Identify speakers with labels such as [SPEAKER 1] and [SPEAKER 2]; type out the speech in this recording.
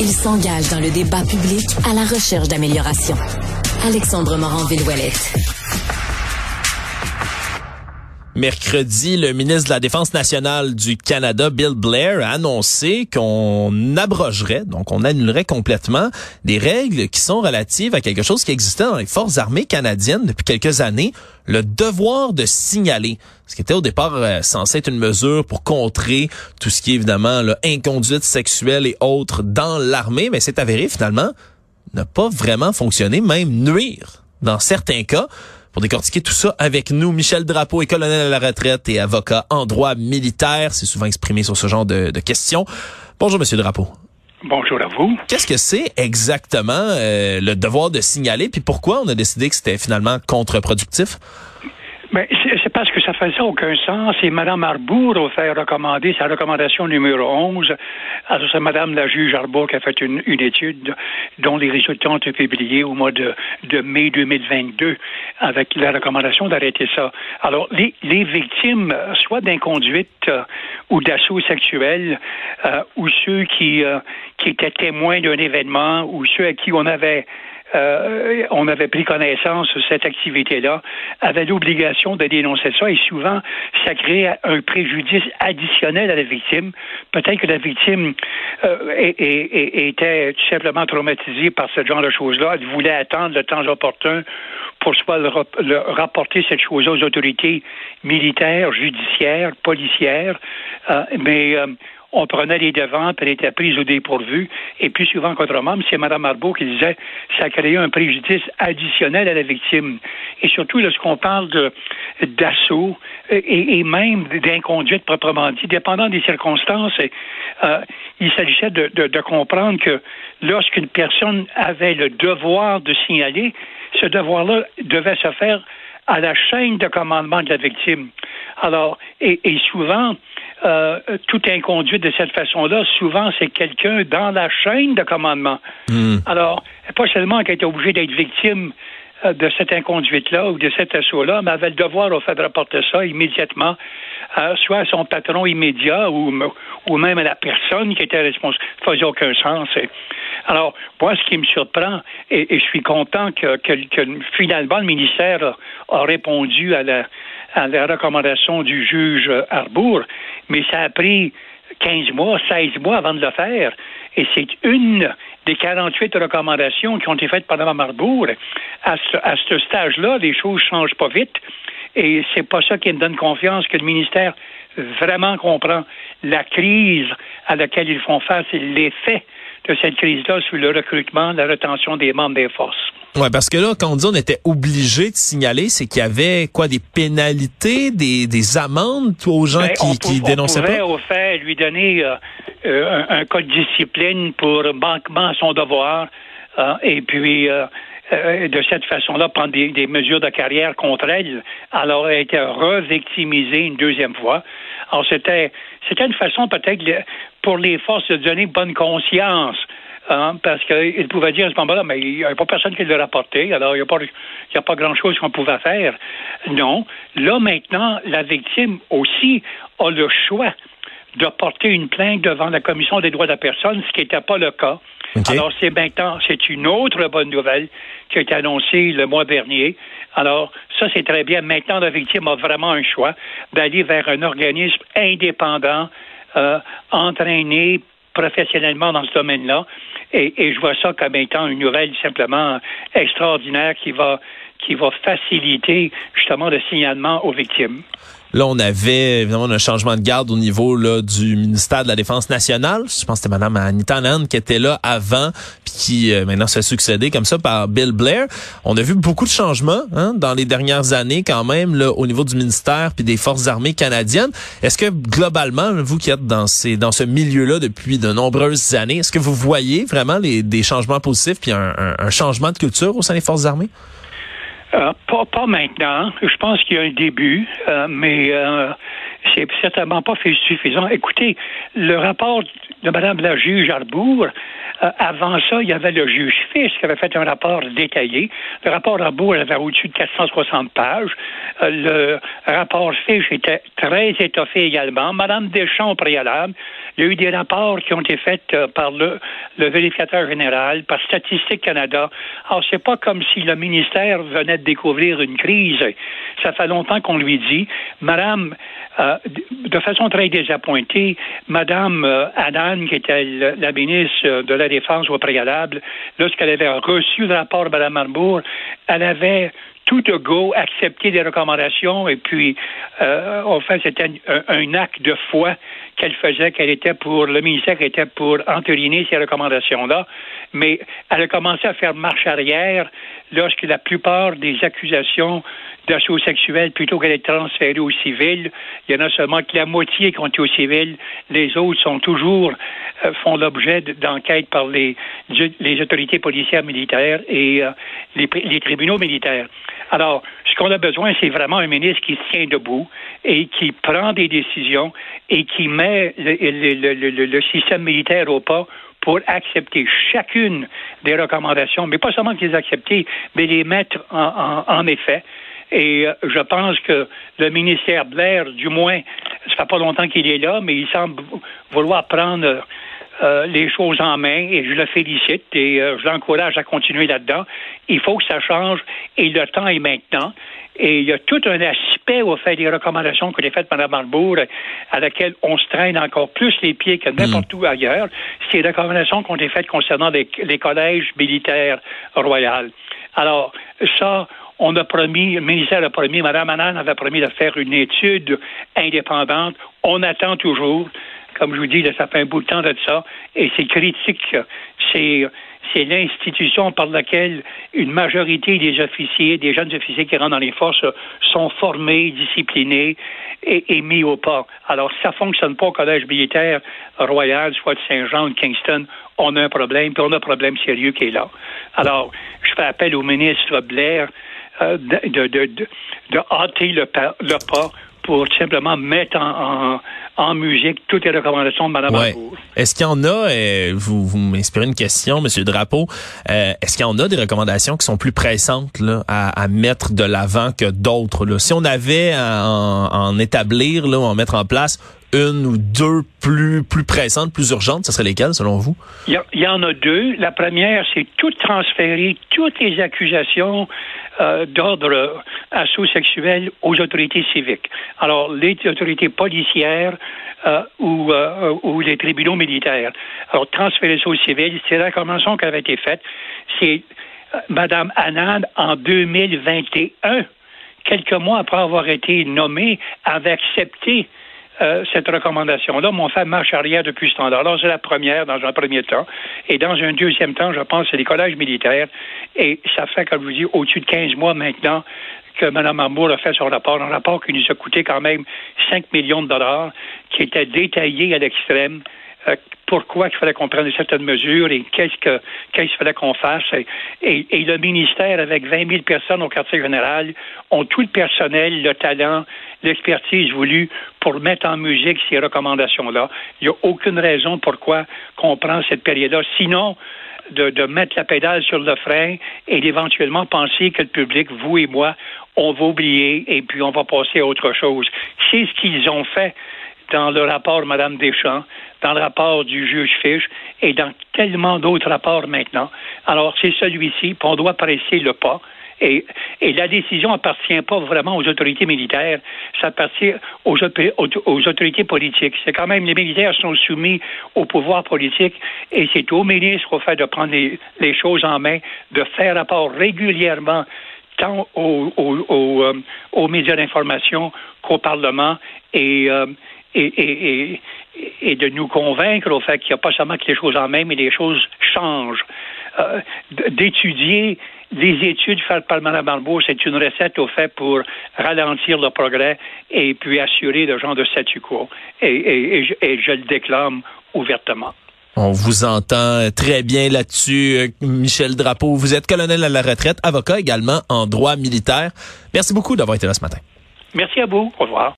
[SPEAKER 1] Il s'engage dans le débat public à la recherche d'amélioration. Alexandre Morand-Villouellette.
[SPEAKER 2] Mercredi, le ministre de la Défense nationale du Canada, Bill Blair, a annoncé qu'on abrogerait, donc on annulerait complètement des règles qui sont relatives à quelque chose qui existait dans les forces armées canadiennes depuis quelques années, le devoir de signaler. Ce qui était au départ euh, censé être une mesure pour contrer tout ce qui est évidemment là, inconduite sexuelle et autres dans l'armée, mais c'est avéré finalement n'a pas vraiment fonctionné, même nuire dans certains cas. Pour décortiquer tout ça avec nous, Michel Drapeau est colonel à la retraite et avocat en droit militaire. C'est souvent exprimé sur ce genre de, questions. Bonjour, Monsieur Drapeau.
[SPEAKER 3] Bonjour à vous.
[SPEAKER 2] Qu'est-ce que c'est exactement euh, le devoir de signaler, puis pourquoi on a décidé que c'était finalement contre-productif?
[SPEAKER 3] Mais c'est parce que ça faisait aucun sens. Et Mme Arbour a fait recommander sa recommandation numéro 11. Alors, c'est Mme la juge Arbour qui a fait une, étude dont les résultats ont été publiés au mois de, mai 2022 avec la recommandation d'arrêter ça. Alors, les, victimes, soit d'inconduite euh, ou d'assaut sexuel, euh, ou ceux qui, euh, qui étaient témoins d'un événement, ou ceux à qui on avait euh, on avait pris connaissance de cette activité-là, avait l'obligation de dénoncer ça et souvent, ça crée un préjudice additionnel à la victime. Peut-être que la victime euh, était tout simplement traumatisée par ce genre de choses-là. Elle voulait attendre le temps opportun pour soit le, rapporter cette chose aux autorités militaires, judiciaires, policières. Euh, mais on prenait les devants, elle était prise au dépourvu. Et plus souvent qu'autrement, c'est Mme Marbeau qui disait ça créait un préjudice additionnel à la victime. Et surtout, lorsqu'on parle d'assaut et, même d'inconduite proprement dit, dépendant des circonstances, euh, il s'agissait de, comprendre que lorsqu'une personne avait le devoir de signaler, ce devoir-là devait se faire à la chaîne de commandement de la victime. Alors, et souvent, euh, tout inconduit de cette façon-là, souvent, c'est quelqu'un dans la chaîne de commandement. Hmm. Alors, pas seulement qu'elle était obligée d'être victime euh, de cette inconduite-là ou de cet assaut-là, mais avait le devoir au fait de rapporter ça immédiatement, euh, soit à son patron immédiat ou, ou même à la personne qui était responsable. Ça faisait aucun sens. Alors, moi, ce qui me surprend, et, je suis content que, que, finalement le ministère a répondu à la, à la recommandation du juge Arbour, mais ça a pris 15 mois, 16 mois avant de le faire. Et c'est une des 48 recommandations qui ont été faites par Mme Arbour. À ce, à ce stage-là, les choses changent pas vite. Et c'est pas ça qui me donne confiance que le ministère vraiment comprend la crise à laquelle ils font face et l'effet cette crise-là sur le recrutement, la rétention des membres des forces.
[SPEAKER 2] Oui, parce que là, quand on dit on était obligé de signaler, c'est qu'il y avait quoi, des pénalités, des, des amendes aux gens ben, qui, qui dénonçaient on
[SPEAKER 3] pourrait, au fait, lui donner euh, euh, un, code de discipline pour manquement à son devoir, euh, et puis de cette façon-là prendre des, mesures de carrière contre elle. Alors, elle été revictimisée une deuxième fois. Alors, c'était, c'était une façon peut-être pour les forces de donner bonne conscience Hein, parce qu'il pouvait dire à ce moment-là, mais il n'y avait pas personne qui l'a rapporté, alors il n'y a pas, a pas grand-chose qu'on pouvait faire. Non. Là, maintenant, la victime aussi a le choix de porter une plainte devant la Commission des droits de la personne, ce qui n'était pas le cas. Alors, c'est maintenant, c'est une autre bonne nouvelle qui a été annoncée le mois dernier. Alors, ça, c'est très bien. Maintenant, la victime a vraiment un choix d'aller vers un organisme indépendant, euh, entraîné professionnellement dans ce domaine-là. Et, et, je vois ça comme étant une nouvelle simplement extraordinaire qui va qui va faciliter justement le signalement aux victimes.
[SPEAKER 2] Là, on avait évidemment un changement de garde au niveau là, du ministère de la Défense nationale. Je pense que c'était Mme Anita Nan qui était là avant, puis qui euh, maintenant s'est succédé comme ça par Bill Blair. On a vu beaucoup de changements hein, dans les dernières années quand même là, au niveau du ministère puis des forces armées canadiennes. Est-ce que globalement, vous qui êtes dans ce milieu-là depuis de nombreuses années, est-ce que vous voyez vraiment des changements positifs puis un changement de culture au sein des forces armées?
[SPEAKER 3] Euh, pas, pas maintenant. Je pense qu'il y a un début, euh, mais euh, c'est certainement pas suffisant. Écoutez, le rapport de Mme la juge Arbour Euh, avant ça, il y avait le juge Fish qui avait fait un rapport détaillé. Le rapport Arbour avait au-dessus de 460 pages. Euh, le rapport Fish était très étoffé également. Madame Deschamps au préalable. Il y a eu des rapports qui ont été faits euh, par le, le vérificateur général, par Statistique Canada. Alors, c'est pas comme si le ministère venait de découvrir une crise. Ça fait longtemps qu'on lui dit, Madame, de façon très désappointée, Madame euh, Adan, qui était la ministre de la Défense au préalable, lorsqu'elle avait reçu le rapport de Mme Marbourg, elle avait tout de go accepté des recommandations et puis euh, en fait c'était un, acte de foi qu'elle faisait qu'elle était pour le ministère était pour entériner ces recommandations là mais elle a commencé à faire marche arrière lorsque la plupart des accusations d'assaut sexuel plutôt qu'elle est transférée au civil. Il y en a seulement que la moitié qui ont été au civil. Les autres sont toujours font l'objet d'enquêtes par les, les autorités policières militaires et euh, les, les tribunaux militaires. Alors, ce qu'on a besoin, c'est vraiment un ministre qui se tient debout et qui prend des décisions et qui met le, système militaire au pas pour accepter chacune des recommandations, mais pas seulement les accepter, mais les mettre en effet. Et euh, je pense que le ministère Blair, du moins, ça fait pas longtemps qu'il est là, mais il semble vouloir prendre euh, les choses en main et je le félicite et euh, je l'encourage à continuer là-dedans. Il faut que ça change et le temps est maintenant. Et il y a tout un aspect au fait des recommandations que les faites par Mme Marbourg à laquelle on se traîne encore plus les pieds que n'importe où ailleurs. C'est les recommandations qui ont été faites concernant les, les collèges militaires royaux. Alors, ça, on a promis, le ministère a promis, Mme Annan avait promis de faire une étude indépendante. On attend toujours. Comme je vous dis, ça fait un bout de temps de ça. Et c'est critique. C'est, l'institution par laquelle une majorité des officiers, des jeunes officiers qui rentrent dans les forces, sont formés, disciplinés et, mis au pas. Alors, ça fonctionne pas au Collège militaire royal, soit de Saint-Jean ou de Kingston. On a un problème, puis on a un problème sérieux qui est là. Alors, je fais appel au ministre Blair euh, de, hâter le pas, le pas pour simplement mettre en, en, en, musique toutes les recommandations de Mme
[SPEAKER 2] ouais. Est-ce qu'il y en a, euh, vous, vous m'inspirez une question, M. Drapeau, euh, est-ce qu'il y en a des recommandations qui sont plus pressantes là, à, à mettre de l'avant que d'autres? Si on avait à en, en établir, là, ou en mettre en place une ou deux plus, plus pressantes, plus urgentes, ce serait lesquelles selon vous?
[SPEAKER 3] Il y, en a deux. La première, c'est tout transférer, toutes les accusations euh, d'ordre assaut sexuel aux autorités civiques. Alors, les autorités policières euh, ou, euh, ou les tribunaux militaires. Alors, transférer ça aux civils, c'est la recommandation qui avait été faite. C'est Mme Anand, en 2021, quelques mois après avoir été nommée, avait accepté euh, cette recommandation-là m'ont fait marche arrière depuis ce temps-là. Alors, c'est la première dans un premier temps. Et dans un deuxième temps, je pense, c'est les collèges militaires. Et ça fait, comme je vous dis, au-dessus de 15 mois maintenant que Mme Armour a fait son rapport, un rapport qui nous a coûté quand même 5 millions de dollars, qui était détaillé à l'extrême, euh, pourquoi il fallait qu'on prenne certaines mesures et qu'est-ce que qu'il fallait qu'on fasse? Et, le ministère, avec 20 000 personnes au quartier général, ont tout le personnel, le talent, l'expertise voulue pour mettre en musique ces recommandations-là. Il n'y a aucune raison pourquoi qu'on prend cette période-là. Sinon, de, de, mettre la pédale sur le frein et d'éventuellement penser que le public, vous et moi, on va oublier et puis on va passer à autre chose. C'est ce qu'ils ont fait dans le rapport Mme Deschamps, dans le rapport du juge Fish et dans tellement d'autres rapports maintenant. Alors, c'est celui-ci, puis on doit presser le pas. Et, et, la décision appartient pas vraiment aux autorités militaires, ça appartient aux, aux autorités politiques. C'est quand même les militaires sont soumis au pouvoir politique et c'est au ministre au fait de prendre les, choses en main, de faire rapport régulièrement tant aux, aux, aux, euh, aux médias d'information qu'au Parlement et, euh, et, et, et, de nous convaincre au fait qu'il n'y a pas seulement que les choses en main, mais les choses changent. Euh, d'étudier les études faites par Mme Barbeau, c'est une recette au fait pour ralentir le progrès et puis assurer le genre de statu quo. Et, et, et, et je le déclame ouvertement.
[SPEAKER 2] On vous entend très bien là-dessus, Michel Drapeau. Vous êtes colonel à la retraite, avocat également en droit militaire. Merci beaucoup d'avoir été là ce matin.
[SPEAKER 3] Merci à vous. Au revoir.